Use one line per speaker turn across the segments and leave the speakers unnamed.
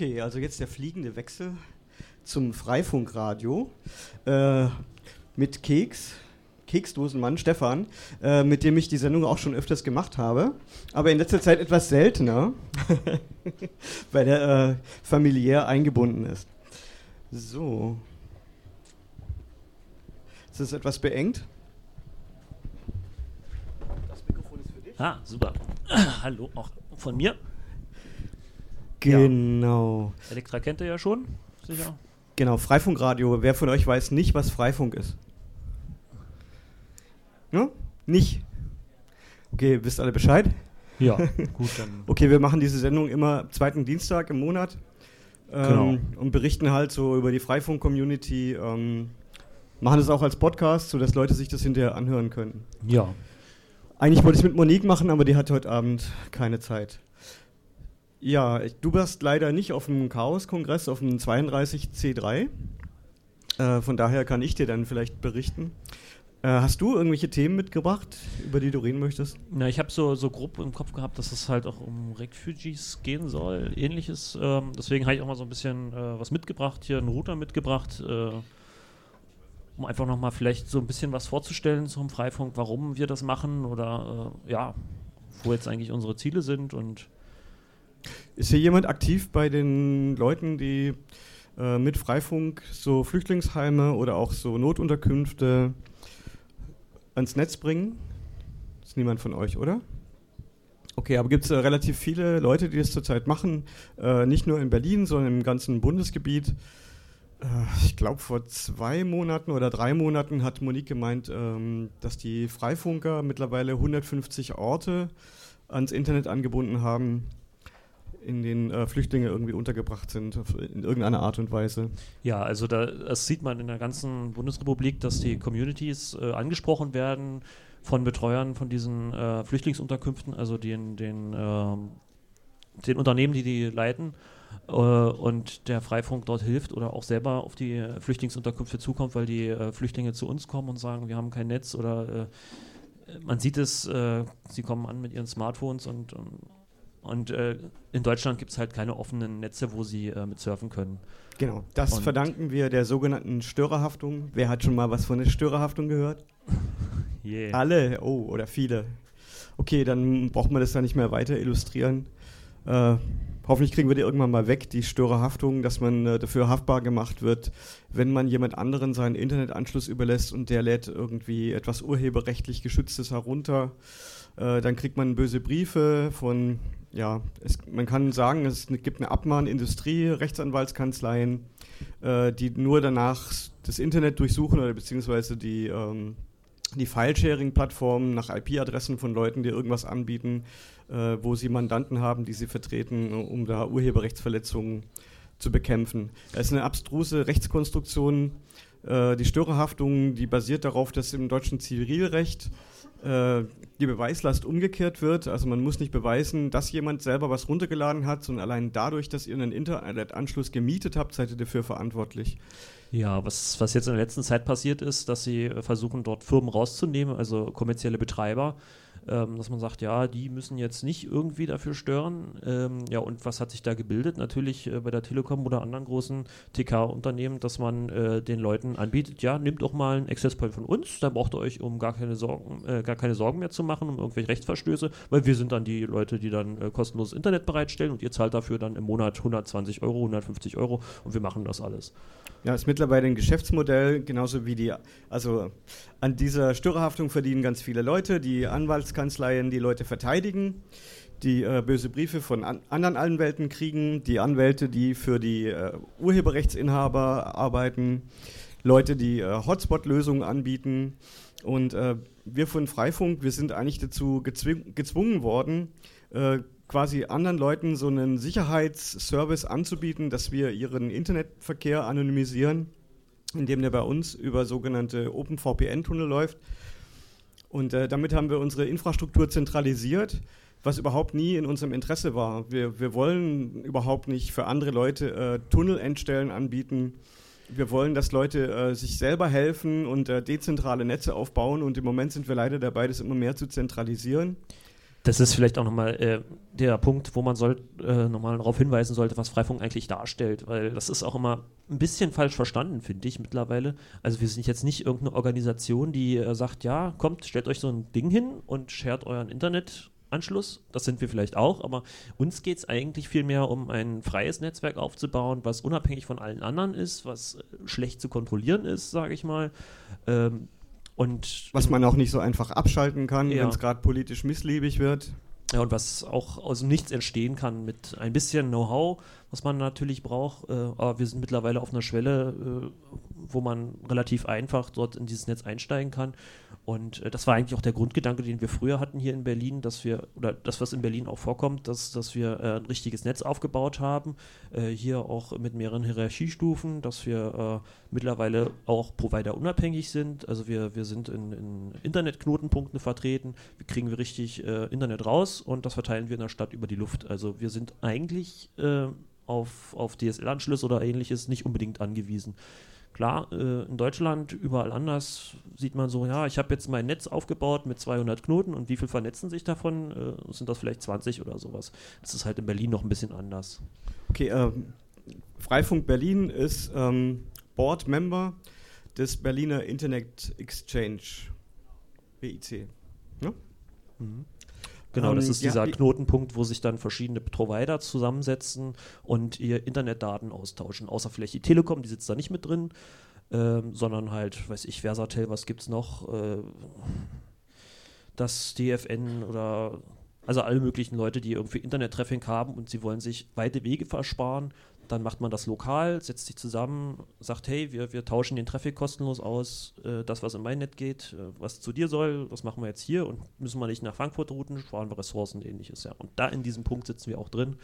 Okay, also jetzt der fliegende Wechsel zum Freifunkradio äh, mit Keks, Keksdosenmann Stefan, äh, mit dem ich die Sendung auch schon öfters gemacht habe, aber in letzter Zeit etwas seltener, weil er äh, familiär eingebunden ist. So. Ist das etwas beengt?
Das Mikrofon ist für dich. Ah, super. Hallo, auch von mir.
Genau.
Ja. Elektra kennt ihr ja schon, sicher.
Genau, Freifunkradio. Wer von euch weiß nicht, was Freifunk ist? Ne? Nicht? Okay, wisst alle Bescheid?
Ja, gut, dann.
okay, wir machen diese Sendung immer zweiten Dienstag im Monat ähm, genau. und berichten halt so über die Freifunk-Community. Ähm, machen es auch als Podcast, sodass Leute sich das hinterher anhören können.
Ja.
Eigentlich wollte ich es mit Monique machen, aber die hat heute Abend keine Zeit. Ja, du warst leider nicht auf dem Chaos-Kongress, auf dem 32C3. Äh, von daher kann ich dir dann vielleicht berichten. Äh, hast du irgendwelche Themen mitgebracht, über die du reden möchtest?
Na, ich habe so, so grob im Kopf gehabt, dass es halt auch um Refugees gehen soll, ähnliches. Ähm, deswegen habe ich auch mal so ein bisschen äh, was mitgebracht, hier einen Router mitgebracht, äh, um einfach nochmal vielleicht so ein bisschen was vorzustellen zum Freifunk, warum wir das machen oder äh, ja, wo jetzt eigentlich unsere Ziele sind und
ist hier jemand aktiv bei den Leuten, die äh, mit Freifunk so Flüchtlingsheime oder auch so Notunterkünfte ans Netz bringen? Ist niemand von euch, oder? Okay, aber gibt es äh, relativ viele Leute, die das zurzeit machen, äh, nicht nur in Berlin, sondern im ganzen Bundesgebiet. Äh, ich glaube, vor zwei Monaten oder drei Monaten hat Monique gemeint, ähm, dass die Freifunker mittlerweile 150 Orte ans Internet angebunden haben in denen äh, Flüchtlinge irgendwie untergebracht sind, in irgendeiner Art und Weise.
Ja, also da, das sieht man in der ganzen Bundesrepublik, dass die Communities äh, angesprochen werden von Betreuern von diesen äh, Flüchtlingsunterkünften, also den, den, ähm, den Unternehmen, die die leiten äh, und der Freifunk dort hilft oder auch selber auf die Flüchtlingsunterkünfte zukommt, weil die äh, Flüchtlinge zu uns kommen und sagen, wir haben kein Netz oder äh, man sieht es, sie kommen an mit ihren Smartphones und, und und äh, in Deutschland gibt es halt keine offenen Netze, wo sie äh, mit surfen können.
Genau, das und verdanken wir der sogenannten Störerhaftung. Wer hat schon mal was von der Störerhaftung gehört? yeah. Alle, oh, oder viele. Okay, dann braucht man das da nicht mehr weiter illustrieren. Äh, hoffentlich kriegen wir die irgendwann mal weg, die Störerhaftung, dass man äh, dafür haftbar gemacht wird, wenn man jemand anderen seinen Internetanschluss überlässt und der lädt irgendwie etwas urheberrechtlich Geschütztes herunter. Äh, dann kriegt man böse Briefe von ja, es, man kann sagen, es gibt eine Abmahnindustrie, Rechtsanwaltskanzleien, äh, die nur danach das Internet durchsuchen oder beziehungsweise die, ähm, die File-Sharing-Plattformen nach IP-Adressen von Leuten, die irgendwas anbieten, äh, wo sie Mandanten haben, die sie vertreten, um da Urheberrechtsverletzungen zu bekämpfen. Es ist eine abstruse Rechtskonstruktion. Äh, die Störerhaftung, die basiert darauf, dass im deutschen Zivilrecht äh, die Beweislast umgekehrt wird. Also man muss nicht beweisen, dass jemand selber was runtergeladen hat, sondern allein dadurch, dass ihr einen Internetanschluss gemietet habt, seid ihr dafür verantwortlich.
Ja, was, was jetzt in der letzten Zeit passiert ist, dass sie versuchen, dort Firmen rauszunehmen, also kommerzielle Betreiber, ähm, dass man sagt, ja, die müssen jetzt nicht irgendwie dafür stören. Ähm, ja, und was hat sich da gebildet? Natürlich äh, bei der Telekom oder anderen großen TK-Unternehmen, dass man äh, den Leuten anbietet, ja, nehmt doch mal einen Access Point von uns, da braucht ihr euch um gar keine Sorgen, äh, gar keine Sorgen mehr zu machen, um irgendwelche Rechtsverstöße, weil wir sind dann die Leute, die dann äh, kostenloses Internet bereitstellen und ihr zahlt dafür dann im Monat 120 Euro, 150 Euro und wir machen das alles.
Ja, ist mittlerweile ein Geschäftsmodell, genauso wie die, also an dieser Störerhaftung verdienen ganz viele Leute, die Anwaltskanzleien die Leute verteidigen, die äh, böse Briefe von an anderen Anwälten kriegen, die Anwälte, die für die äh, Urheberrechtsinhaber arbeiten, Leute, die äh, Hotspot-Lösungen anbieten. Und äh, wir von Freifunk, wir sind eigentlich dazu gezwungen worden, äh, quasi anderen Leuten so einen Sicherheitsservice anzubieten, dass wir ihren Internetverkehr anonymisieren, indem der bei uns über sogenannte OpenVPN-Tunnel läuft. Und äh, damit haben wir unsere Infrastruktur zentralisiert, was überhaupt nie in unserem Interesse war. Wir, wir wollen überhaupt nicht für andere Leute äh, Tunnelendstellen anbieten. Wir wollen, dass Leute äh, sich selber helfen und äh, dezentrale Netze aufbauen. Und im Moment sind wir leider dabei, das immer mehr zu zentralisieren.
Das ist vielleicht auch nochmal äh, der Punkt, wo man soll, äh, nochmal darauf hinweisen sollte, was Freifunk eigentlich darstellt, weil das ist auch immer ein bisschen falsch verstanden, finde ich mittlerweile. Also wir sind jetzt nicht irgendeine Organisation, die äh, sagt, ja, kommt, stellt euch so ein Ding hin und shared euren Internetanschluss. Das sind wir vielleicht auch, aber uns geht es eigentlich vielmehr um ein freies Netzwerk aufzubauen, was unabhängig von allen anderen ist, was äh, schlecht zu kontrollieren ist, sage ich mal. Ähm, und
was man auch nicht so einfach abschalten kann, ja. wenn es gerade politisch missliebig wird.
Ja, und was auch aus Nichts entstehen kann mit ein bisschen Know-how, was man natürlich braucht. Äh, aber wir sind mittlerweile auf einer Schwelle, äh, wo man relativ einfach dort in dieses Netz einsteigen kann. Und äh, das war eigentlich auch der Grundgedanke, den wir früher hatten hier in Berlin, dass wir, oder das, was in Berlin auch vorkommt, dass, dass wir äh, ein richtiges Netz aufgebaut haben, äh, hier auch mit mehreren Hierarchiestufen, dass wir mittlerweile auch Provider unabhängig sind. Also wir, wir sind in, in Internetknotenpunkten vertreten, wir kriegen wir richtig Internet raus und das verteilen wir in der Stadt über die Luft. Also wir sind eigentlich äh, auf, auf DSL-Anschluss oder ähnliches nicht unbedingt angewiesen. Klar, äh, in Deutschland, überall anders sieht man so, ja, ich habe jetzt mein Netz aufgebaut mit 200 Knoten und wie viel vernetzen sich davon? Äh, sind das vielleicht 20 oder sowas? Das ist halt in Berlin noch ein bisschen anders.
Okay, äh, Freifunk Berlin ist ähm, Board-Member des Berliner Internet Exchange, BIC. Ja?
Mhm. Genau, das ähm, ist dieser ja, Knotenpunkt, wo sich dann verschiedene Provider zusammensetzen und ihr Internetdaten austauschen. Außer vielleicht die Telekom, die sitzt da nicht mit drin, ähm, sondern halt, weiß ich, Versatel, was gibt es noch? Äh, das DFN oder also alle möglichen Leute, die irgendwie Internet-Traffic haben und sie wollen sich weite Wege versparen dann macht man das lokal, setzt sich zusammen, sagt, hey, wir, wir tauschen den Traffic kostenlos aus, äh, das, was in mein Net geht, äh, was zu dir soll, das machen wir jetzt hier und müssen wir nicht nach Frankfurt routen, sparen wir Ressourcen und ähnliches. Ja. Und da in diesem Punkt sitzen wir auch drin,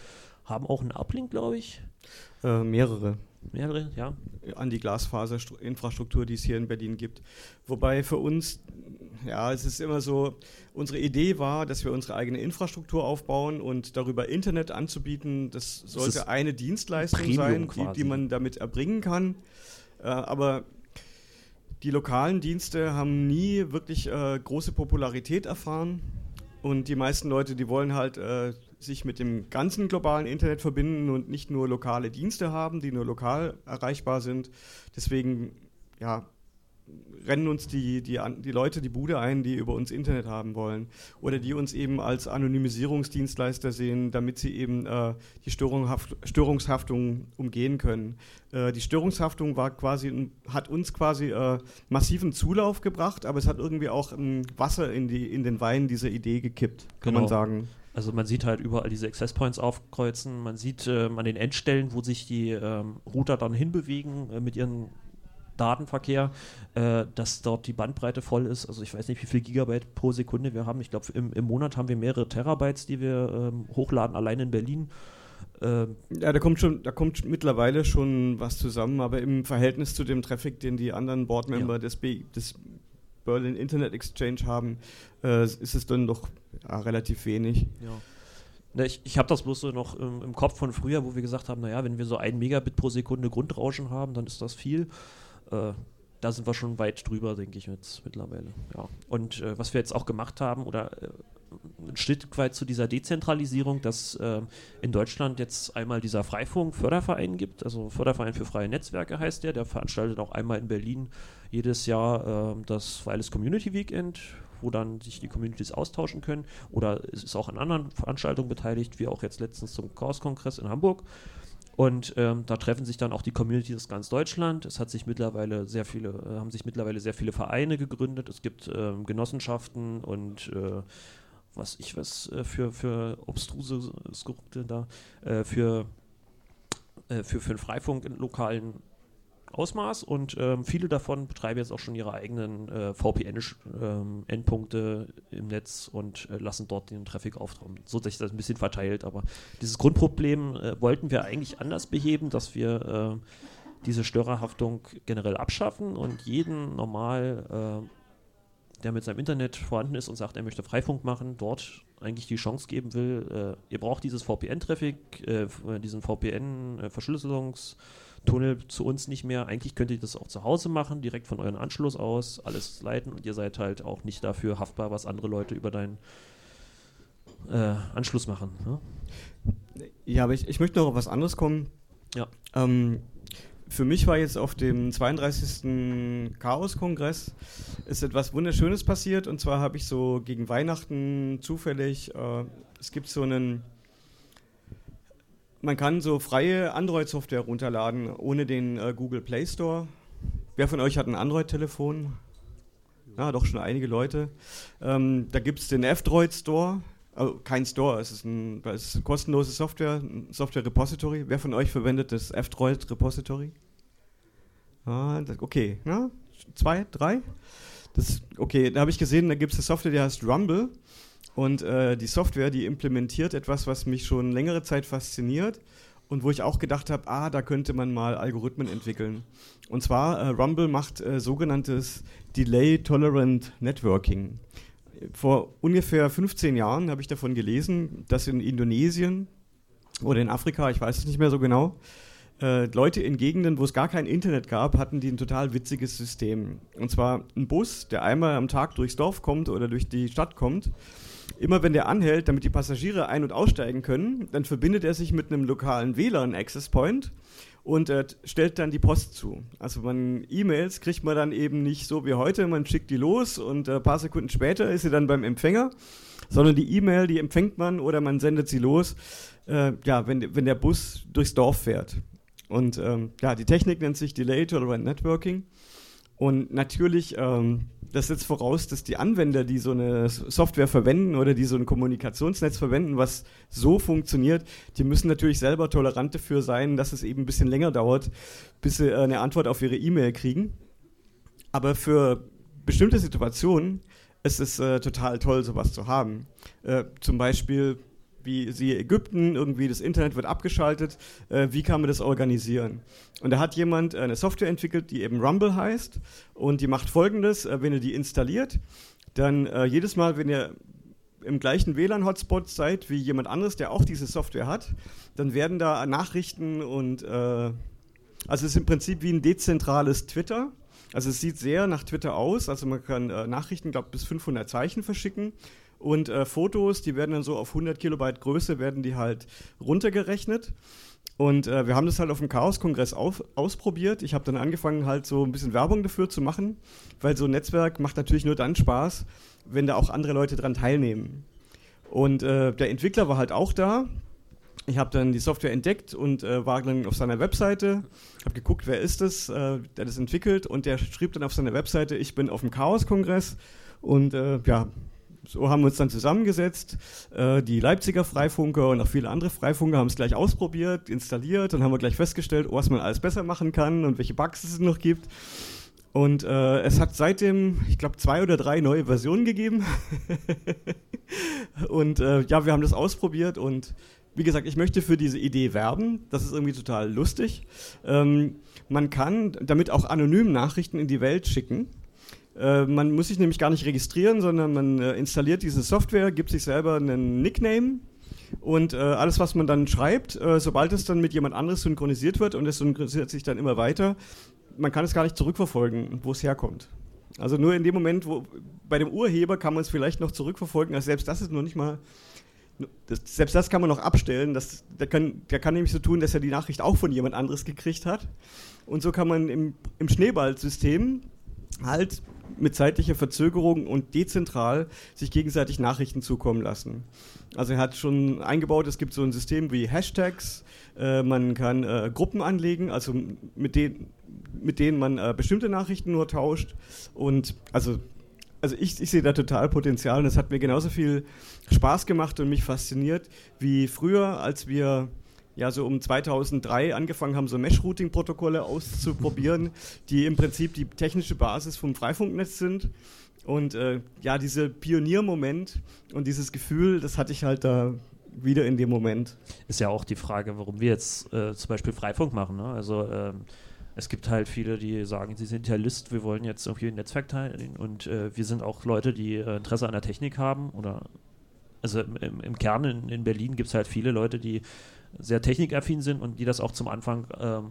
haben auch einen Uplink, glaube ich.
Äh, mehrere.
Mehrere, ja.
An die Glasfaserinfrastruktur, die es hier in Berlin gibt. Wobei für uns ja, es ist immer so, unsere Idee war, dass wir unsere eigene Infrastruktur aufbauen und darüber Internet anzubieten. Das sollte das eine Dienstleistung Premium sein, die, die, man damit erbringen kann. Äh, aber die lokalen Dienste haben nie wirklich äh, große Popularität erfahren. Und die meisten Leute, die wollen halt äh, sich mit dem ganzen globalen Internet verbinden und nicht nur lokale Dienste haben, die nur lokal erreichbar sind. Deswegen ja, rennen uns die, die, die Leute die Bude ein, die über uns Internet haben wollen. Oder die uns eben als Anonymisierungsdienstleister sehen, damit sie eben äh, die Störungshaft, Störungshaftung umgehen können. Äh, die Störungshaftung war quasi, hat uns quasi äh, massiven Zulauf gebracht, aber es hat irgendwie auch ähm, Wasser in, die, in den Wein dieser Idee gekippt, kann genau. man sagen.
Also man sieht halt überall diese Access Points aufkreuzen, man sieht ähm, an den Endstellen, wo sich die ähm, Router dann hinbewegen äh, mit ihren Datenverkehr, äh, dass dort die Bandbreite voll ist. Also ich weiß nicht, wie viel Gigabyte pro Sekunde wir haben. Ich glaube, im, im, Monat haben wir mehrere Terabytes, die wir ähm, hochladen, allein in Berlin.
Ähm ja, da kommt schon, da kommt mittlerweile schon was zusammen, aber im Verhältnis zu dem Traffic, den die anderen Boardmember ja. des, des Berlin Internet Exchange haben, äh, ist es dann doch ja, relativ wenig.
Ja. Ich, ich habe das bloß so noch im, im, Kopf von früher, wo wir gesagt haben, naja, wenn wir so ein Megabit pro Sekunde Grundrauschen haben, dann ist das viel. Äh, da sind wir schon weit drüber, denke ich jetzt mittlerweile. Ja. Und äh, was wir jetzt auch gemacht haben, oder äh, ein Stück weit zu dieser Dezentralisierung, dass äh, in Deutschland jetzt einmal dieser Freifunk Förderverein gibt, also Förderverein für freie Netzwerke heißt der, der veranstaltet auch einmal in Berlin jedes Jahr äh, das Wireless Community Weekend, wo dann sich die Communities austauschen können. Oder es ist auch an anderen Veranstaltungen beteiligt, wie auch jetzt letztens zum Chaos-Kongress in Hamburg. Und ähm, da treffen sich dann auch die Communities aus ganz Deutschland. Es hat sich mittlerweile sehr viele, äh, haben sich mittlerweile sehr viele Vereine gegründet. Es gibt ähm, Genossenschaften und äh, was ich was äh, für, für obstruse Skripte da, äh, für, für, für den Freifunk in lokalen Ausmaß und ähm, viele davon betreiben jetzt auch schon ihre eigenen äh, VPN-Endpunkte ähm, im Netz und äh, lassen dort den Traffic auftauchen, so dass sich das ein bisschen verteilt. Aber dieses Grundproblem äh, wollten wir eigentlich anders beheben, dass wir äh, diese Störerhaftung generell abschaffen und jeden normal, äh, der mit seinem Internet vorhanden ist und sagt, er möchte Freifunk machen, dort eigentlich die Chance geben will, äh, ihr braucht dieses VPN-Traffic, diesen VPN-Verschlüsselungs- Tunnel zu uns nicht mehr. Eigentlich könnt ihr das auch zu Hause machen, direkt von euren Anschluss aus, alles leiten und ihr seid halt auch nicht dafür haftbar, was andere Leute über dein äh, Anschluss machen. Ne?
Ja, aber ich, ich möchte noch auf was anderes kommen. Ja. Ähm, für mich war jetzt auf dem 32. Chaos-Kongress ist etwas Wunderschönes passiert. Und zwar habe ich so gegen Weihnachten zufällig, äh, es gibt so einen, man kann so freie Android-Software runterladen ohne den äh, Google Play Store. Wer von euch hat ein Android-Telefon? Ja, doch schon einige Leute. Ähm, da gibt es den F-Droid Store. Also kein Store, es ist ein, es ist kostenlose Software, ein Software-Repository. Wer von euch verwendet das F-Droid-Repository? Ah, okay, ja, zwei, drei? Das, okay, da habe ich gesehen, da gibt es eine Software, die heißt Rumble. Und äh, die Software, die implementiert etwas, was mich schon längere Zeit fasziniert und wo ich auch gedacht habe, ah, da könnte man mal Algorithmen entwickeln. Und zwar, äh, Rumble macht äh, sogenanntes Delay Tolerant Networking vor ungefähr 15 Jahren habe ich davon gelesen, dass in Indonesien oder in Afrika, ich weiß es nicht mehr so genau, äh, Leute in Gegenden, wo es gar kein Internet gab, hatten die ein total witziges System. Und zwar ein Bus, der einmal am Tag durchs Dorf kommt oder durch die Stadt kommt. Immer wenn der anhält, damit die Passagiere ein- und aussteigen können, dann verbindet er sich mit einem lokalen WLAN-Access Point und äh, stellt dann die Post zu. Also man E-Mails kriegt man dann eben nicht so wie heute, man schickt die los und ein äh, paar Sekunden später ist sie dann beim Empfänger, sondern die E-Mail, die empfängt man oder man sendet sie los, äh, ja, wenn, wenn der Bus durchs Dorf fährt. Und ähm, ja, die Technik nennt sich Delay Tolerant Networking. Und natürlich ähm, das setzt voraus, dass die Anwender, die so eine Software verwenden oder die so ein Kommunikationsnetz verwenden, was so funktioniert, die müssen natürlich selber tolerant dafür sein, dass es eben ein bisschen länger dauert, bis sie äh, eine Antwort auf ihre E-Mail kriegen. Aber für bestimmte Situationen ist es äh, total toll, sowas zu haben. Äh, zum Beispiel wie siehe Ägypten, irgendwie das Internet wird abgeschaltet, äh, wie kann man das organisieren? Und da hat jemand eine Software entwickelt, die eben Rumble heißt und die macht folgendes, äh, wenn ihr die installiert, dann äh, jedes Mal, wenn ihr im gleichen WLAN-Hotspot seid wie jemand anderes, der auch diese Software hat, dann werden da Nachrichten und äh, also es ist im Prinzip wie ein dezentrales Twitter. Also es sieht sehr nach Twitter aus, also man kann äh, Nachrichten, glaube bis 500 Zeichen verschicken und äh, Fotos, die werden dann so auf 100 Kilobyte Größe, werden die halt runtergerechnet. Und äh, wir haben das halt auf dem Chaos-Kongress ausprobiert. Ich habe dann angefangen, halt so ein bisschen Werbung dafür zu machen, weil so ein Netzwerk macht natürlich nur dann Spaß, wenn da auch andere Leute dran teilnehmen. Und äh, der Entwickler war halt auch da. Ich habe dann die Software entdeckt und äh, war dann auf seiner Webseite, habe geguckt, wer ist das, äh, der das entwickelt und der schrieb dann auf seiner Webseite, ich bin auf dem Chaos-Kongress und äh, ja, so haben wir uns dann zusammengesetzt. Äh, die Leipziger Freifunker und auch viele andere Freifunker haben es gleich ausprobiert, installiert und haben wir gleich festgestellt, was man alles besser machen kann und welche Bugs es noch gibt. Und äh, es hat seitdem, ich glaube, zwei oder drei neue Versionen gegeben. und äh, ja, wir haben das ausprobiert und wie gesagt, ich möchte für diese Idee werben. Das ist irgendwie total lustig. Ähm, man kann damit auch anonym Nachrichten in die Welt schicken. Äh, man muss sich nämlich gar nicht registrieren, sondern man äh, installiert diese Software, gibt sich selber einen Nickname und äh, alles, was man dann schreibt, äh, sobald es dann mit jemand anderes synchronisiert wird und es synchronisiert sich dann immer weiter, man kann es gar nicht zurückverfolgen, wo es herkommt. Also nur in dem Moment, wo bei dem Urheber kann man es vielleicht noch zurückverfolgen, also selbst das ist noch nicht mal das, selbst das kann man noch abstellen. Das, der, kann, der kann nämlich so tun, dass er die Nachricht auch von jemand anderes gekriegt hat. Und so kann man im, im Schneeballsystem halt mit zeitlicher Verzögerung und dezentral sich gegenseitig Nachrichten zukommen lassen. Also er hat schon eingebaut, es gibt so ein System wie Hashtags, äh, man kann äh, Gruppen anlegen, also mit, den, mit denen man äh, bestimmte Nachrichten nur tauscht und also also ich, ich sehe da total Potenzial und es hat mir genauso viel Spaß gemacht und mich fasziniert wie früher, als wir ja so um 2003 angefangen haben, so Mesh-Routing-Protokolle auszuprobieren, die im Prinzip die technische Basis vom Freifunknetz sind. Und äh, ja, dieser Pioniermoment und dieses Gefühl, das hatte ich halt da wieder in dem Moment.
Ist ja auch die Frage, warum wir jetzt äh, zum Beispiel Freifunk machen. Ne? Also ähm, es gibt halt viele, die sagen, sie sind Idealist, wir wollen jetzt irgendwie ein Netzwerk teilen und äh, wir sind auch Leute, die äh, Interesse an der Technik haben oder also im, im Kern in, in Berlin gibt es halt viele Leute, die sehr technikaffin sind und die das auch zum Anfang ähm,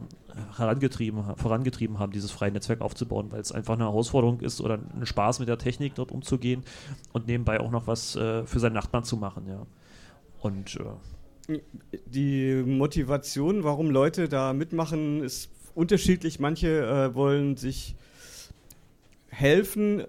herangetrieben, vorangetrieben haben, dieses freie Netzwerk aufzubauen, weil es einfach eine Herausforderung ist oder ein Spaß mit der Technik dort umzugehen und nebenbei auch noch was äh, für seinen Nachbarn zu machen, ja. Und
äh die Motivation, warum Leute da mitmachen, ist unterschiedlich. Manche äh, wollen sich helfen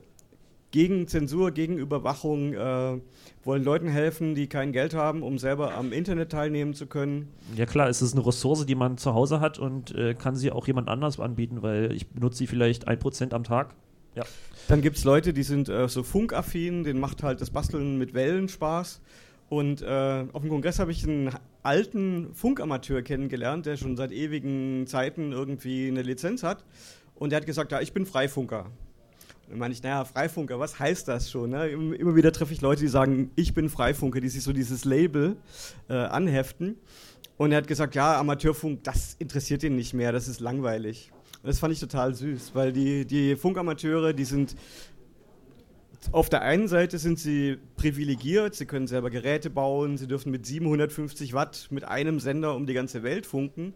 gegen Zensur, gegen Überwachung, äh, wollen Leuten helfen, die kein Geld haben, um selber am Internet teilnehmen zu können.
Ja klar, es ist eine Ressource, die man zu Hause hat und äh, kann sie auch jemand anders anbieten, weil ich benutze sie vielleicht ein Prozent am Tag.
Ja. Dann gibt es Leute, die sind äh, so funkaffin, denen macht halt das Basteln mit Wellen Spaß. Und äh, auf dem Kongress habe ich einen alten Funkamateur kennengelernt, der schon seit ewigen Zeiten irgendwie eine Lizenz hat. Und der hat gesagt, ja, ich bin Freifunker. Dann meine ich, naja, Freifunker, was heißt das schon? Ne? Immer wieder treffe ich Leute, die sagen, ich bin Freifunker, die sich so dieses Label äh, anheften. Und er hat gesagt, ja, Amateurfunk, das interessiert ihn nicht mehr, das ist langweilig. Und das fand ich total süß, weil die, die Funkamateure, die sind auf der einen Seite sind sie privilegiert, sie können selber Geräte bauen, sie dürfen mit 750 Watt mit einem Sender um die ganze Welt funken.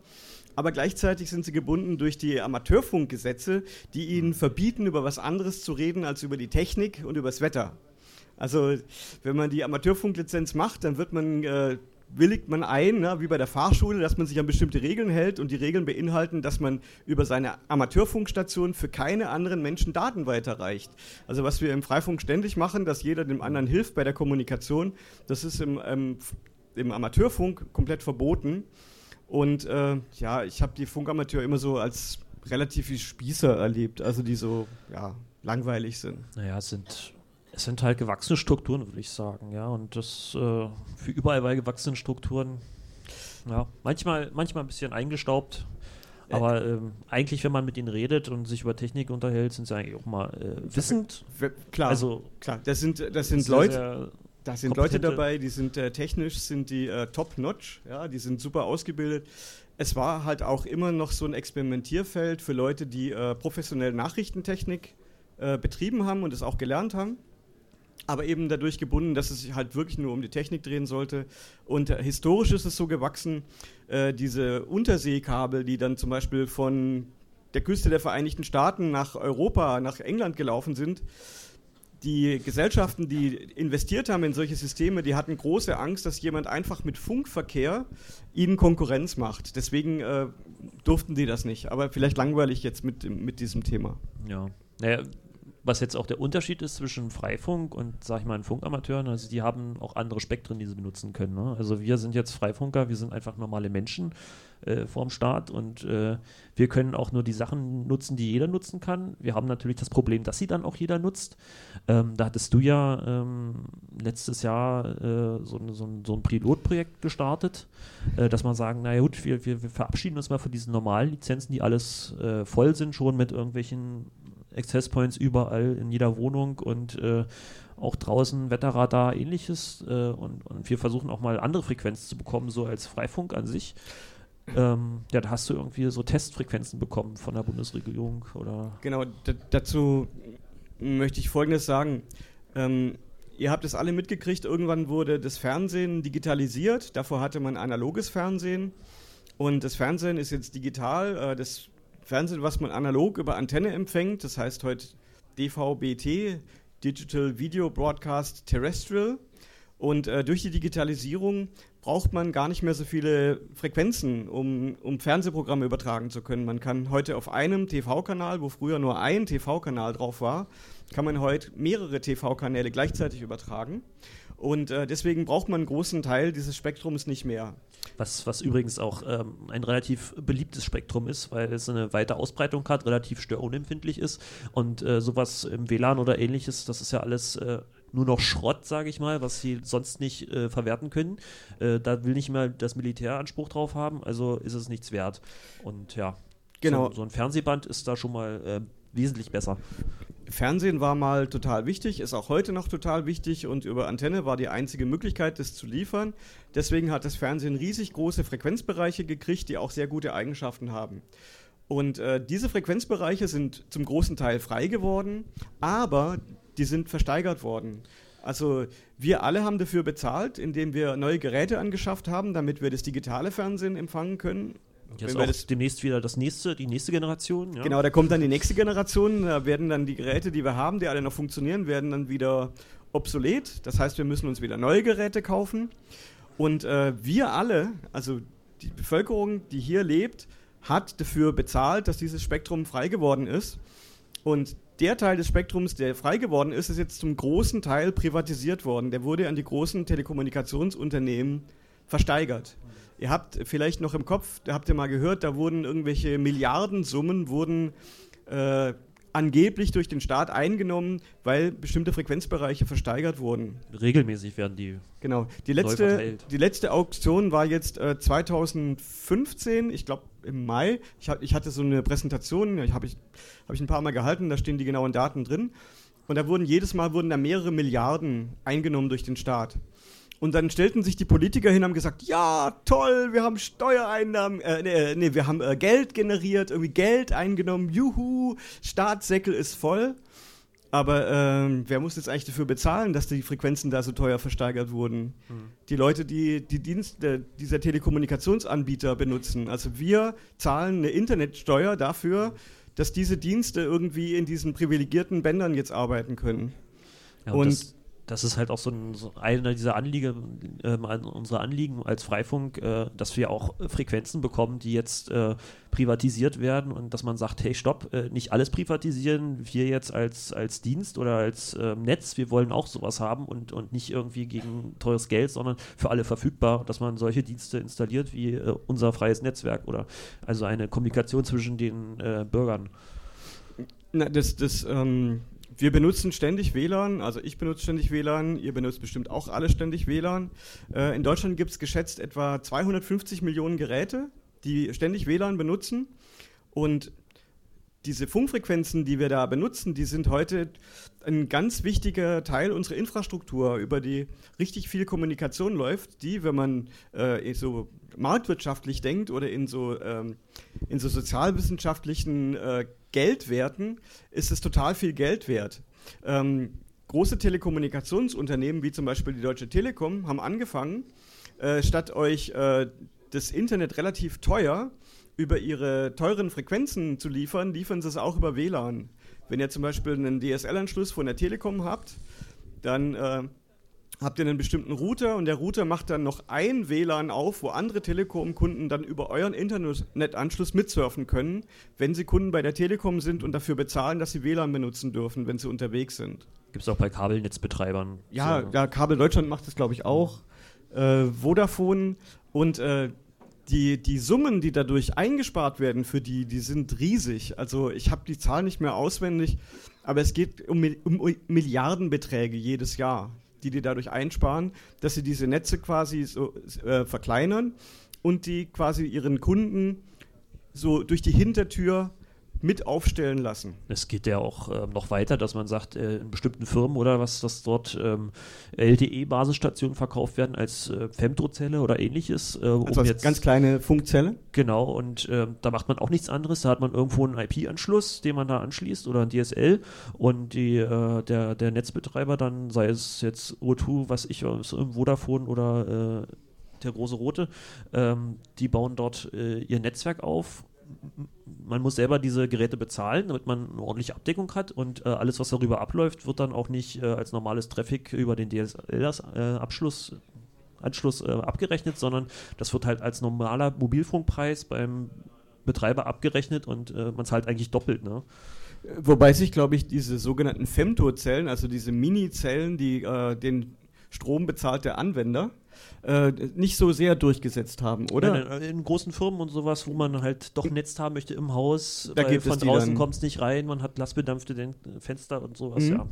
Aber gleichzeitig sind sie gebunden durch die Amateurfunkgesetze, die ihnen verbieten, über was anderes zu reden als über die Technik und über das Wetter. Also, wenn man die Amateurfunklizenz macht, dann wird man äh, willigt man ein, ne, wie bei der Fahrschule, dass man sich an bestimmte Regeln hält und die Regeln beinhalten, dass man über seine Amateurfunkstation für keine anderen Menschen Daten weiterreicht. Also was wir im Freifunk ständig machen, dass jeder dem anderen hilft bei der Kommunikation, das ist im, ähm, im Amateurfunk komplett verboten. Und äh, ja, ich habe die Funkamateur immer so als relativ wie Spießer erlebt, also die so ja, langweilig sind.
Naja, es sind es sind halt gewachsene Strukturen, würde ich sagen, ja. Und das äh, für überall bei gewachsenen Strukturen, ja, manchmal, manchmal ein bisschen eingestaubt. Äh. Aber ähm, eigentlich, wenn man mit ihnen redet und sich über Technik unterhält, sind sie eigentlich auch mal äh, wissend.
Klar, also, klar, das sind, das sind Leute, da sind Leute dabei, die sind äh, technisch, sind die äh, top-notch, ja, die sind super ausgebildet. Es war halt auch immer noch so ein Experimentierfeld für Leute, die äh, professionell Nachrichtentechnik äh, betrieben haben und es auch gelernt haben aber eben dadurch gebunden, dass es sich halt wirklich nur um die Technik drehen sollte. Und äh, historisch ist es so gewachsen, äh, diese Unterseekabel, die dann zum Beispiel von der Küste der Vereinigten Staaten nach Europa, nach England gelaufen sind, die Gesellschaften, die investiert haben in solche Systeme, die hatten große Angst, dass jemand einfach mit Funkverkehr ihnen Konkurrenz macht. Deswegen äh, durften die das nicht. Aber vielleicht langweilig jetzt mit, mit diesem Thema.
Ja. Naja, was jetzt auch der Unterschied ist zwischen Freifunk und, sag ich mal, Funkamateuren, also die haben auch andere Spektren, die sie benutzen können. Ne? Also wir sind jetzt Freifunker, wir sind einfach normale Menschen äh, vorm Staat und äh, wir können auch nur die Sachen nutzen, die jeder nutzen kann. Wir haben natürlich das Problem, dass sie dann auch jeder nutzt. Ähm, da hattest du ja ähm, letztes Jahr äh, so, so, ein, so, ein, Pilotprojekt gestartet, äh, dass man sagen, naja gut, wir, wir, wir, verabschieden uns mal von diesen normalen Lizenzen, die alles äh, voll sind schon mit irgendwelchen Access Points überall in jeder Wohnung und äh, auch draußen Wetterradar ähnliches. Äh, und, und, wir versuchen auch mal andere Frequenzen zu bekommen, so als Freifunk an sich. Ähm, ja, da hast du irgendwie so Testfrequenzen bekommen von der Bundesregierung oder.
Genau, dazu möchte ich Folgendes sagen. Ähm, ihr habt es alle mitgekriegt, irgendwann wurde das Fernsehen digitalisiert. Davor hatte man analoges Fernsehen. Und das Fernsehen ist jetzt digital. Äh, das Fernsehen, was man analog über Antenne empfängt, das heißt heute DVB-T, Digital Video Broadcast Terrestrial. Und äh, durch die Digitalisierung braucht man gar nicht mehr so viele Frequenzen, um, um Fernsehprogramme übertragen zu können. Man kann heute auf einem TV-Kanal, wo früher nur ein TV-Kanal drauf war, kann man heute mehrere TV-Kanäle gleichzeitig übertragen. Und äh, deswegen braucht man einen großen Teil dieses Spektrums nicht mehr.
Was, was übrigens auch ähm, ein relativ beliebtes Spektrum ist, weil es eine weite Ausbreitung hat, relativ störunempfindlich ist. Und äh, sowas im WLAN oder ähnliches, das ist ja alles äh, nur noch Schrott, sage ich mal, was sie sonst nicht äh, verwerten können. Äh, da will nicht mal das Militär Anspruch drauf haben, also ist es nichts wert. Und ja, genau. so, so ein Fernsehband ist da schon mal äh, wesentlich besser.
Fernsehen war mal total wichtig, ist auch heute noch total wichtig und über Antenne war die einzige Möglichkeit, das zu liefern. Deswegen hat das Fernsehen riesig große Frequenzbereiche gekriegt, die auch sehr gute Eigenschaften haben. Und äh, diese Frequenzbereiche sind zum großen Teil frei geworden, aber die sind versteigert worden. Also wir alle haben dafür bezahlt, indem wir neue Geräte angeschafft haben, damit wir das digitale Fernsehen empfangen können
Jetzt auch das demnächst wieder das nächste, die nächste Generation.
Ja? Genau, da kommt dann die nächste Generation. Da werden dann die Geräte, die wir haben, die alle noch funktionieren, werden dann wieder obsolet. Das heißt, wir müssen uns wieder neue Geräte kaufen. Und äh, wir alle, also die Bevölkerung, die hier lebt, hat dafür bezahlt, dass dieses Spektrum frei geworden ist. Und der Teil des Spektrums, der frei geworden ist, ist jetzt zum großen Teil privatisiert worden. Der wurde an die großen Telekommunikationsunternehmen versteigert. Ihr habt vielleicht noch im Kopf, da habt ihr mal gehört, da wurden irgendwelche Milliardensummen wurden äh, angeblich durch den Staat eingenommen, weil bestimmte Frequenzbereiche versteigert wurden.
Regelmäßig werden die.
Genau. Die letzte, die letzte Auktion war jetzt äh, 2015, ich glaube im Mai. Ich, hab, ich, hatte so eine Präsentation, habe ich, hab ich ein paar Mal gehalten, da stehen die genauen Daten drin. Und da wurden jedes Mal wurden da mehrere Milliarden eingenommen durch den Staat. Und dann stellten sich die Politiker hin und haben gesagt, ja, toll, wir haben Steuereinnahmen, äh, nee, nee wir haben äh, Geld generiert, irgendwie Geld eingenommen, juhu, Staatssäckel ist voll. Aber ähm, wer muss jetzt eigentlich dafür bezahlen, dass die Frequenzen da so teuer versteigert wurden? Mhm. Die Leute, die die Dienste dieser Telekommunikationsanbieter benutzen. Also wir zahlen eine Internetsteuer dafür, dass diese Dienste irgendwie in diesen privilegierten Bändern jetzt arbeiten können.
Ja, und, und das ist halt auch so, ein, so einer dieser Anliegen, äh, unsere Anliegen als Freifunk, äh, dass wir auch Frequenzen bekommen, die jetzt äh, privatisiert werden und dass man sagt, hey, stopp, äh, nicht alles privatisieren, wir jetzt als, als Dienst oder als ähm, Netz, wir wollen auch sowas haben und, und nicht irgendwie gegen teures Geld, sondern für alle verfügbar, dass man solche Dienste installiert wie äh, unser freies Netzwerk oder also eine Kommunikation zwischen den äh, Bürgern.
Na, das, das ähm wir benutzen ständig WLAN, also ich benutze ständig WLAN, ihr benutzt bestimmt auch alle ständig WLAN. Äh, in Deutschland gibt es geschätzt etwa 250 Millionen Geräte, die ständig WLAN benutzen. Und diese Funkfrequenzen, die wir da benutzen, die sind heute ein ganz wichtiger Teil unserer Infrastruktur, über die richtig viel Kommunikation läuft, die, wenn man äh, so marktwirtschaftlich denkt oder in so, ähm, in so sozialwissenschaftlichen äh, Geldwerten ist es total viel Geld wert. Ähm, große Telekommunikationsunternehmen wie zum Beispiel die Deutsche Telekom haben angefangen, äh, statt euch äh, das Internet relativ teuer über ihre teuren Frequenzen zu liefern, liefern sie es auch über WLAN. Wenn ihr zum Beispiel einen DSL-Anschluss von der Telekom habt, dann äh, habt ihr einen bestimmten Router und der Router macht dann noch ein WLAN auf, wo andere Telekom-Kunden dann über euren Internetanschluss mitsurfen können, wenn sie Kunden bei der Telekom sind und dafür bezahlen, dass sie WLAN benutzen dürfen, wenn sie unterwegs sind.
Gibt es auch bei Kabelnetzbetreibern.
Ja, so. ja Kabel Deutschland macht das, glaube ich, auch. Äh, Vodafone und äh, die, die Summen, die dadurch eingespart werden für die, die sind riesig. Also ich habe die Zahl nicht mehr auswendig, aber es geht um, um Milliardenbeträge jedes Jahr die die dadurch einsparen, dass sie diese Netze quasi so äh, verkleinern und die quasi ihren Kunden so durch die Hintertür mit aufstellen lassen.
Es geht ja auch äh, noch weiter, dass man sagt, äh, in bestimmten Firmen oder was, dass dort ähm, LTE-Basisstationen verkauft werden als äh, Femtozelle oder ähnliches.
Äh, um also jetzt, ganz kleine Funkzelle?
Genau, und äh, da macht man auch nichts anderes. Da hat man irgendwo einen IP-Anschluss, den man da anschließt oder ein DSL und die, äh, der, der Netzbetreiber dann, sei es jetzt O2, was ich, Vodafone oder der große Rote, ähm, die bauen dort ihr Netzwerk auf man muss selber diese Geräte bezahlen, damit man eine ordentliche Abdeckung hat und äh, alles, was darüber abläuft, wird dann auch nicht äh, als normales Traffic über den DSL-Abschluss äh, Anschluss äh, abgerechnet, sondern das wird halt als normaler Mobilfunkpreis beim Betreiber abgerechnet und äh, man zahlt eigentlich doppelt. Ne?
Wobei sich, glaube ich, diese sogenannten Femto-Zellen, also diese Mini-Zellen, die äh, den Strom bezahlt der Anwender, äh, nicht so sehr durchgesetzt haben, oder?
Nein, nein, in großen Firmen und sowas, wo man halt doch ein Netz haben möchte im Haus, da weil von draußen kommt es nicht rein, man hat lastbedampfte Fenster und sowas, mhm. ja.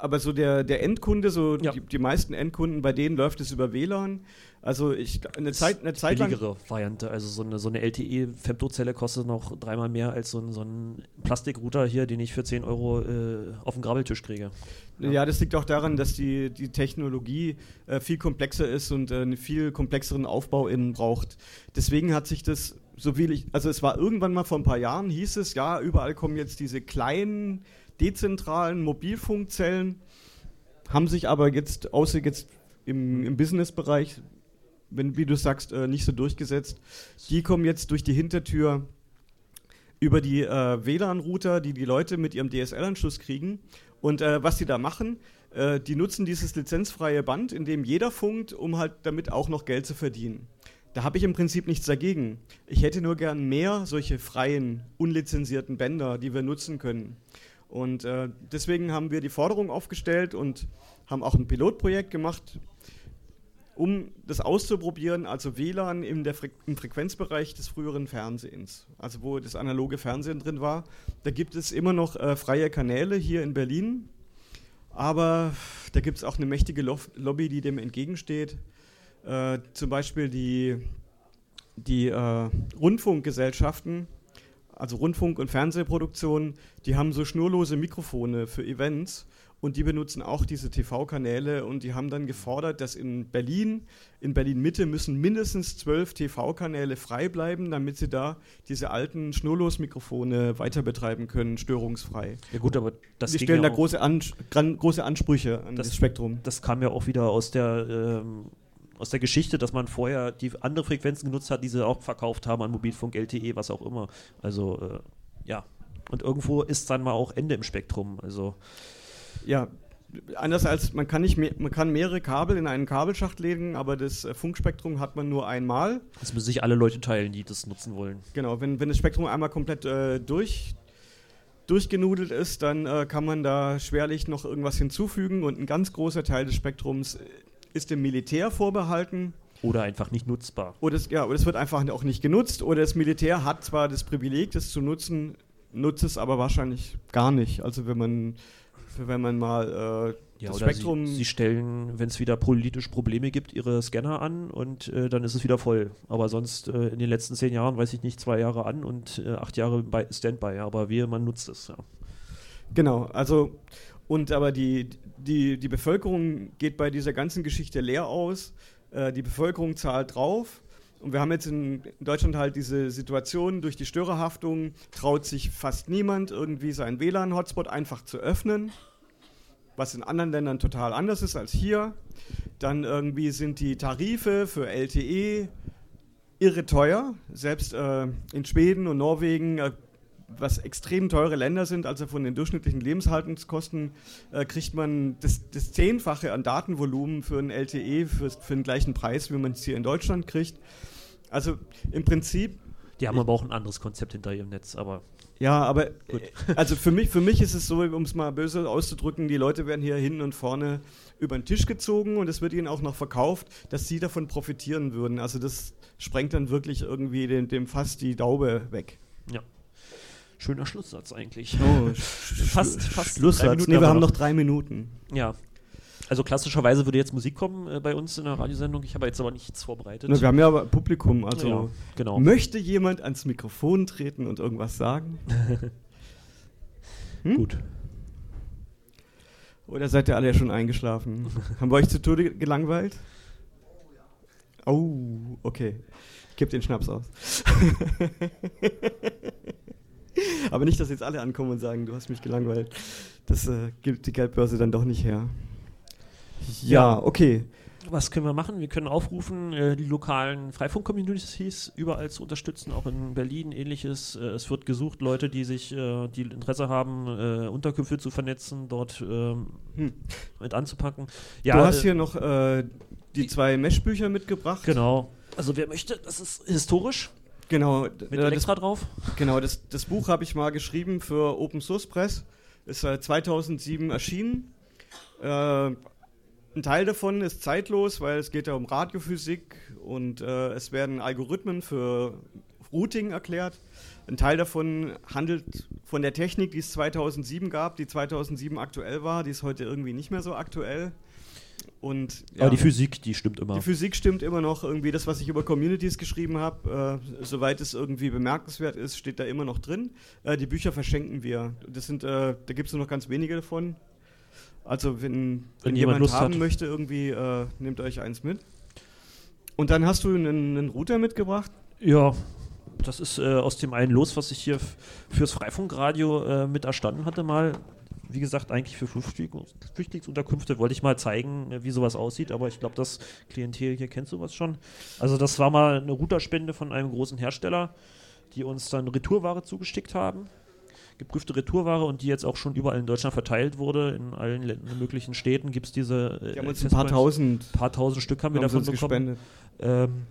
Aber so der, der Endkunde, so ja. die, die meisten Endkunden, bei denen läuft es über WLAN. Also ich eine Zeit, eine Zeit
lang. billigere Variante. Also so eine, so eine LTE-Femtozelle kostet noch dreimal mehr als so ein, so ein Plastikrouter hier, den ich für 10 Euro äh, auf dem Grabbeltisch kriege.
Ja. ja. das liegt auch daran, dass die, die Technologie äh, viel komplexer ist und äh, einen viel komplexeren Aufbau innen braucht. Deswegen hat sich das, so wie ich, also es war irgendwann mal vor ein paar Jahren, hieß es, ja, überall kommen jetzt diese kleinen, dezentralen Mobilfunkzellen, haben sich aber jetzt, außer jetzt im, im Business-Bereich, wenn, wie du sagst, äh, nicht so durchgesetzt. Die kommen jetzt durch die Hintertür über die äh, WLAN-Router, die die Leute mit ihrem DSL-Anschluss kriegen. Und äh, was sie da machen, äh, die nutzen dieses lizenzfreie Band, in dem jeder funkt, um halt damit auch noch Geld zu verdienen. Da habe ich im Prinzip nichts dagegen. Ich hätte nur gern mehr solche freien, unlizenzierten Bänder, die wir nutzen können. Und äh, deswegen haben wir die Forderung aufgestellt und haben auch ein Pilotprojekt gemacht, um das auszuprobieren, also WLAN im, Fre im, Frequenzbereich des früheren Fernsehens, also wo das analoge Fernsehen drin war. Da gibt es immer noch äh, freie Kanäle hier in Berlin, aber da gibt es auch eine mächtige Lo Lobby, die dem entgegensteht. Äh, zum Beispiel die, die äh, Rundfunkgesellschaften, also Rundfunk- und Fernsehproduktionen, die haben so schnurlose Mikrofone für Events und die benutzen auch diese TV-Kanäle und die haben dann gefordert, dass in Berlin, in Berlin-Mitte müssen mindestens zwölf TV-Kanäle frei bleiben, damit sie da diese alten Schnurlos-Mikrofone weiter betreiben können, störungsfrei.
Ja gut, aber das
Die stellen ja da große, an, große Ansprüche an das, das, Spektrum.
Das kam ja auch wieder aus der ähm aus der Geschichte, dass man vorher die andere Frequenzen genutzt hat, die sie auch verkauft haben an Mobilfunk, LTE, was auch immer. Also äh, ja. Und irgendwo ist dann mal auch Ende im Spektrum. Also
ja, anders als man kann nicht mehr, man kann mehrere Kabel in einen Kabelschacht legen, aber das äh, Funkspektrum hat man nur einmal.
Das müssen sich alle Leute teilen, die das nutzen wollen.
Genau, wenn, wenn das Spektrum einmal komplett äh, durch durchgenudelt ist, dann äh, kann man da schwerlich noch irgendwas hinzufügen und ein ganz großer Teil des Spektrums äh, ist dem Militär vorbehalten.
Oder einfach nicht nutzbar.
Oder es, ja, oder es wird einfach auch nicht genutzt. Oder das Militär hat zwar das Privileg, das zu nutzen, nutzt es aber wahrscheinlich gar nicht. Also wenn man wenn man mal äh,
ja, das Spektrum. Sie, sie stellen, wenn es wieder politisch Probleme gibt, ihre Scanner an und äh, dann ist es wieder voll. Aber sonst äh, in den letzten zehn Jahren, weiß ich nicht, zwei Jahre an und äh, acht Jahre bei Standby. Aber wir, man nutzt es. Ja.
Genau, also und aber die, die, die Bevölkerung geht bei dieser ganzen Geschichte leer aus. Äh, die Bevölkerung zahlt drauf und wir haben jetzt in Deutschland halt diese Situation, durch die Störerhaftung traut sich fast niemand, irgendwie seinen WLAN-Hotspot einfach zu öffnen, was in anderen Ländern total anders ist als hier. Dann irgendwie sind die Tarife für LTE irre teuer. Selbst äh, in Schweden und Norwegen äh, was extrem teure Länder sind, also von den durchschnittlichen Lebenshaltungskosten, äh, kriegt man das, das, Zehnfache an Datenvolumen für ein LTE für, für den gleichen Preis, wie man es hier in Deutschland kriegt. Also im Prinzip.
Die haben aber auch ein anderes Konzept hinter ihrem Netz, aber.
Ja, aber Gut. Äh, also für mich, für mich ist es so, um es mal böse auszudrücken, die Leute werden hier hinten und vorne über den Tisch gezogen und es wird ihnen auch noch verkauft, dass sie davon profitieren würden. Also das sprengt dann wirklich irgendwie den, dem fast die Daube weg.
Ja. Schöner Schlusssatz eigentlich. Oh,
fast, fast Schlusssatz. Nee, wir haben noch drei Minuten.
Ja. Also klassischerweise würde jetzt Musik kommen äh, bei uns in der Radiosendung. Ich habe jetzt aber nichts vorbereitet.
Na, wir haben ja aber Publikum. Also ja, genau. möchte jemand ans Mikrofon treten und irgendwas sagen?
hm? Gut.
Oder seid ihr alle ja schon eingeschlafen? haben wir euch zu Tode gelangweilt? Oh, okay. Gib den Schnaps aus. Aber nicht, dass jetzt alle ankommen und sagen, du hast mich gelangweilt. Das äh, gibt die Geldbörse dann doch nicht her. Ja, okay.
Was können wir machen? Wir können aufrufen, äh, die lokalen Freifunk-Communities überall zu unterstützen, auch in Berlin ähnliches. Äh, es wird gesucht, Leute, die sich, äh, die Interesse haben, äh, Unterkünfte zu vernetzen, dort ähm, hm. mit anzupacken.
Ja, du hast äh, hier noch die, die zwei Mesh-Bücher mitgebracht.
Genau. Also wer möchte, das ist historisch.
Genau.
Mit äh, Elektra
das,
drauf?
Genau, das, das Buch habe ich mal geschrieben für Open Source Press. Ist äh, 2007 erschienen. Äh, ein Teil davon ist zeitlos, weil es geht ja um Radiophysik und äh, es werden Algorithmen für Routing erklärt. Ein Teil davon handelt von der Technik, die es 2007 gab, die 2007 aktuell war. Die ist heute irgendwie nicht mehr so aktuell. Und,
ja, Aber die Physik, die stimmt immer.
Die Physik stimmt immer noch. Irgendwie das, was ich über Communities geschrieben habe, äh, soweit es irgendwie bemerkenswert ist, steht da immer noch drin. Äh, die Bücher verschenken wir. Das sind, äh, da gibt es nur noch ganz wenige davon. Also wenn, wenn, wenn jemand, jemand haben hat. möchte, irgendwie äh, nehmt euch eins mit. Und dann hast du einen, einen Router mitgebracht?
Ja, das ist äh, aus dem einen Los, was ich hier fürs Freifunkradio äh, mit erstanden hatte mal wie gesagt, eigentlich für Flüchtlingsunterkünfte wollte ich mal zeigen, wie sowas aussieht, aber ich glaube, das Klientel hier kennt sowas schon. Also das war mal eine Routerspende von einem großen Hersteller, die uns dann Retourware zugestickt haben. geprüfte Retourware und die jetzt auch schon überall in Deutschland verteilt wurde. In allen möglichen Städten gibt es diese.
Äh, die haben uns ein paar tausend.
paar tausend Stück haben wir davon bekommen. Ähm,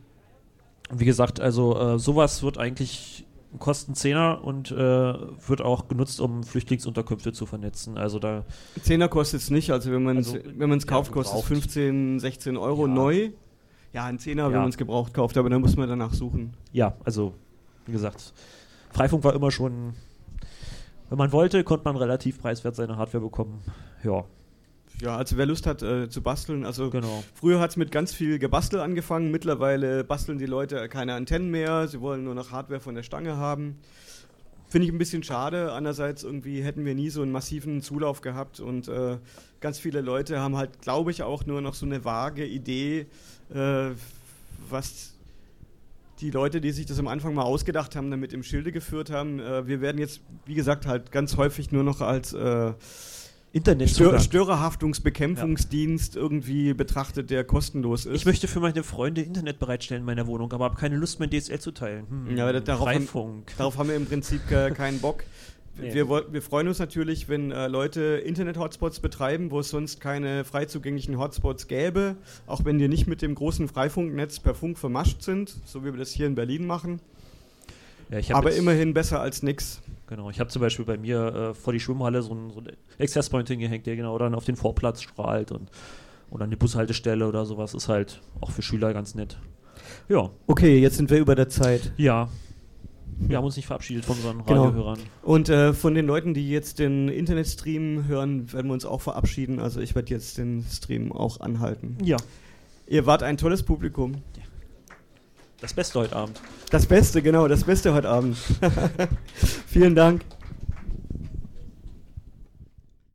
wie gesagt, also äh, sowas wird eigentlich kosten Zehner und äh, wird auch genutzt, um Flüchtlingsunterkünfte zu vernetzen. Also da
Zehner kostet es nicht, also wenn man es also, kauft, kostet es 15, 16 Euro ja. neu. Ja, ein Zehner, ja. wenn man es gebraucht kauft, aber dann muss man danach suchen.
Ja, also wie gesagt, Freifunk war immer schon, wenn man wollte, konnte man relativ preiswert seine Hardware bekommen. Ja.
Ja, also wer Lust hat äh, zu basteln, also genau. früher hat es mit ganz viel Gebastel angefangen, mittlerweile basteln die Leute keine Antennen mehr, sie wollen nur noch Hardware von der Stange haben. Finde ich ein bisschen schade. Andererseits irgendwie hätten wir nie so einen massiven Zulauf gehabt und äh, ganz viele Leute haben halt, glaube ich, auch nur noch so eine vage Idee, äh, was die Leute, die sich das am Anfang mal ausgedacht haben, damit im Schilde geführt haben. Äh, wir werden jetzt, wie gesagt, halt ganz häufig nur noch als äh, Internet Stör Störerhaftungsbekämpfungsdienst ja. irgendwie betrachtet, der kostenlos ist.
Ich möchte für meine Freunde Internet bereitstellen in meiner Wohnung, aber habe keine Lust, mein DSL zu teilen.
Hm, ja, darauf, haben, darauf haben wir im Prinzip keinen Bock. Nee. Wir, wir, freuen uns natürlich, wenn äh, Leute Internet-Hotspots betreiben, wo es sonst keine frei zugänglichen Hotspots gäbe, auch wenn die nicht mit dem großen Freifunknetz per Funk vermascht sind, so wie wir das hier in Berlin machen. Ja, Aber immerhin besser als nichts.
Genau, ich habe zum Beispiel bei mir äh, vor die Schwimmhalle so ein, so ein Access Point hingehängt, der genau dann auf den Vorplatz strahlt und oder eine Bushaltestelle oder sowas ist halt auch für Schüler ganz nett.
Ja. Okay, jetzt sind wir über der Zeit.
Ja, wir haben uns nicht verabschiedet von unseren genau. Radiohörern.
Und äh, von den Leuten, die jetzt den Internetstream hören, werden wir uns auch verabschieden. Also ich werde jetzt den Stream auch anhalten.
Ja.
Ihr wart ein tolles Publikum.
Das Beste heute Abend.
Das Beste, genau, das Beste heute Abend. Vielen Dank.